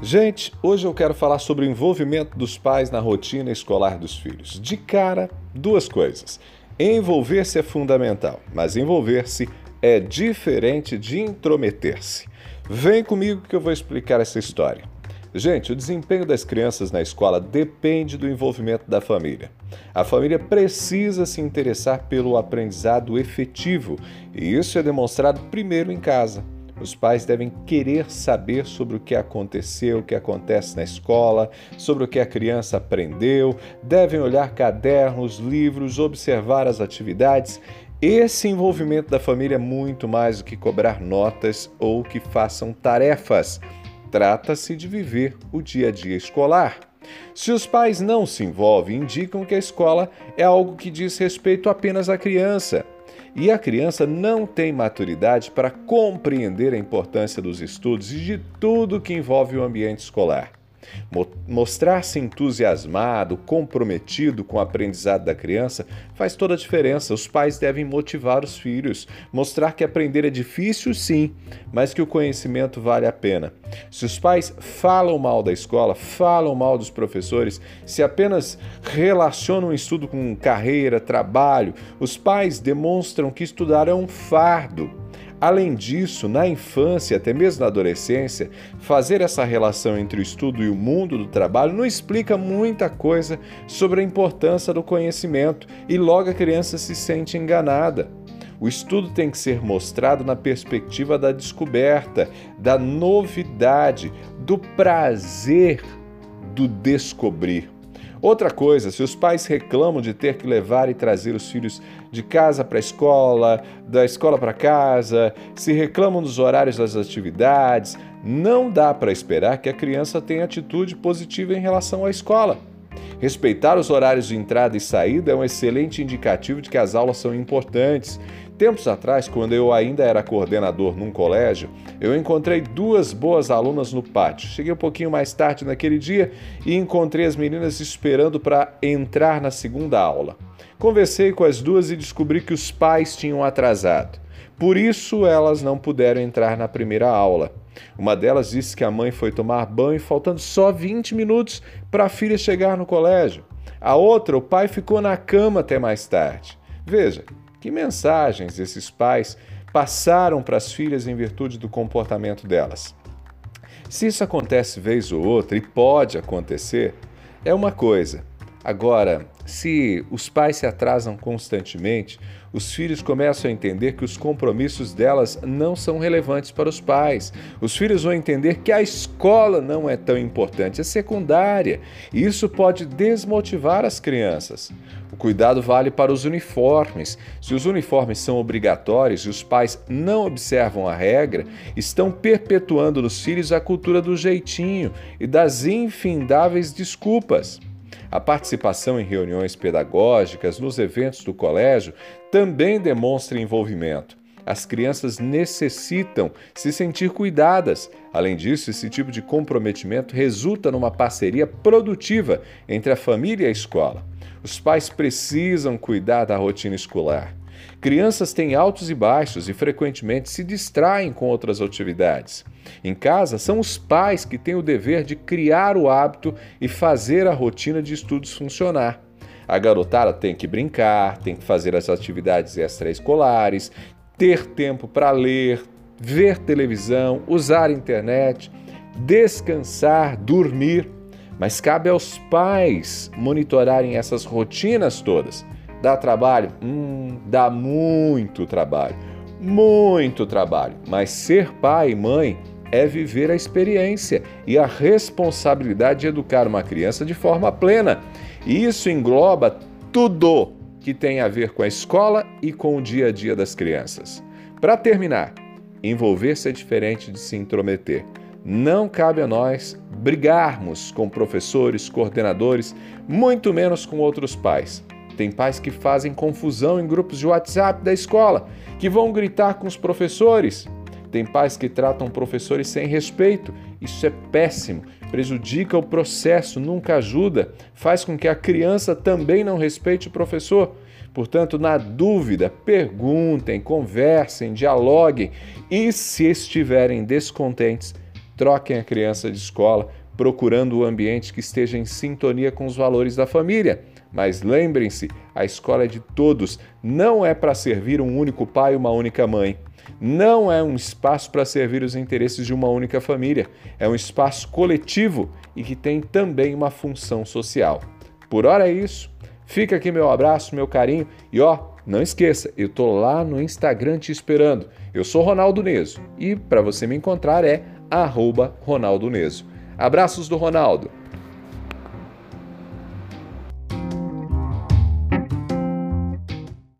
Gente, hoje eu quero falar sobre o envolvimento dos pais na rotina escolar dos filhos. De cara, duas coisas. Envolver-se é fundamental, mas envolver-se é diferente de intrometer-se. Vem comigo que eu vou explicar essa história. Gente, o desempenho das crianças na escola depende do envolvimento da família. A família precisa se interessar pelo aprendizado efetivo, e isso é demonstrado primeiro em casa. Os pais devem querer saber sobre o que aconteceu, o que acontece na escola, sobre o que a criança aprendeu, devem olhar cadernos, livros, observar as atividades. Esse envolvimento da família é muito mais do que cobrar notas ou que façam tarefas. Trata-se de viver o dia a dia escolar. Se os pais não se envolvem, indicam que a escola é algo que diz respeito apenas à criança e a criança não tem maturidade para compreender a importância dos estudos e de tudo que envolve o ambiente escolar. Mostrar-se entusiasmado, comprometido com o aprendizado da criança faz toda a diferença. Os pais devem motivar os filhos, mostrar que aprender é difícil, sim, mas que o conhecimento vale a pena. Se os pais falam mal da escola, falam mal dos professores, se apenas relacionam o estudo com carreira, trabalho, os pais demonstram que estudar é um fardo Além disso, na infância, até mesmo na adolescência, fazer essa relação entre o estudo e o mundo do trabalho não explica muita coisa sobre a importância do conhecimento e logo a criança se sente enganada. O estudo tem que ser mostrado na perspectiva da descoberta, da novidade, do prazer do descobrir. Outra coisa, se os pais reclamam de ter que levar e trazer os filhos de casa para a escola, da escola para casa, se reclamam dos horários das atividades, não dá para esperar que a criança tenha atitude positiva em relação à escola. Respeitar os horários de entrada e saída é um excelente indicativo de que as aulas são importantes Tempos atrás, quando eu ainda era coordenador num colégio, eu encontrei duas boas alunas no pátio. Cheguei um pouquinho mais tarde naquele dia e encontrei as meninas esperando para entrar na segunda aula. Conversei com as duas e descobri que os pais tinham atrasado. Por isso, elas não puderam entrar na primeira aula. Uma delas disse que a mãe foi tomar banho faltando só 20 minutos para a filha chegar no colégio. A outra, o pai ficou na cama até mais tarde. Veja, que mensagens esses pais passaram para as filhas em virtude do comportamento delas? Se isso acontece vez ou outra, e pode acontecer, é uma coisa. Agora, se os pais se atrasam constantemente, os filhos começam a entender que os compromissos delas não são relevantes para os pais. Os filhos vão entender que a escola não é tão importante, é secundária. E isso pode desmotivar as crianças. O cuidado vale para os uniformes. Se os uniformes são obrigatórios e os pais não observam a regra, estão perpetuando nos filhos a cultura do jeitinho e das infindáveis desculpas. A participação em reuniões pedagógicas, nos eventos do colégio, também demonstra envolvimento. As crianças necessitam se sentir cuidadas. Além disso, esse tipo de comprometimento resulta numa parceria produtiva entre a família e a escola. Os pais precisam cuidar da rotina escolar. Crianças têm altos e baixos e frequentemente se distraem com outras atividades. Em casa, são os pais que têm o dever de criar o hábito e fazer a rotina de estudos funcionar. A garotada tem que brincar, tem que fazer as atividades extraescolares, ter tempo para ler, ver televisão, usar internet, descansar, dormir. Mas cabe aos pais monitorarem essas rotinas todas. Dá trabalho? Hum, dá muito trabalho. Muito trabalho. Mas ser pai e mãe é viver a experiência e a responsabilidade de educar uma criança de forma plena. E isso engloba tudo que tem a ver com a escola e com o dia a dia das crianças. Para terminar, envolver-se é diferente de se intrometer. Não cabe a nós brigarmos com professores, coordenadores, muito menos com outros pais. Tem pais que fazem confusão em grupos de WhatsApp da escola, que vão gritar com os professores. Tem pais que tratam professores sem respeito. Isso é péssimo, prejudica o processo, nunca ajuda, faz com que a criança também não respeite o professor. Portanto, na dúvida, perguntem, conversem, dialoguem e, se estiverem descontentes, troquem a criança de escola, procurando o um ambiente que esteja em sintonia com os valores da família. Mas lembrem-se, a escola é de todos, não é para servir um único pai e uma única mãe. Não é um espaço para servir os interesses de uma única família. É um espaço coletivo e que tem também uma função social. Por hora é isso. Fica aqui meu abraço, meu carinho e ó, não esqueça, eu tô lá no Instagram te esperando. Eu sou Ronaldo Neso e para você me encontrar é @ronaldoneso. Abraços do Ronaldo.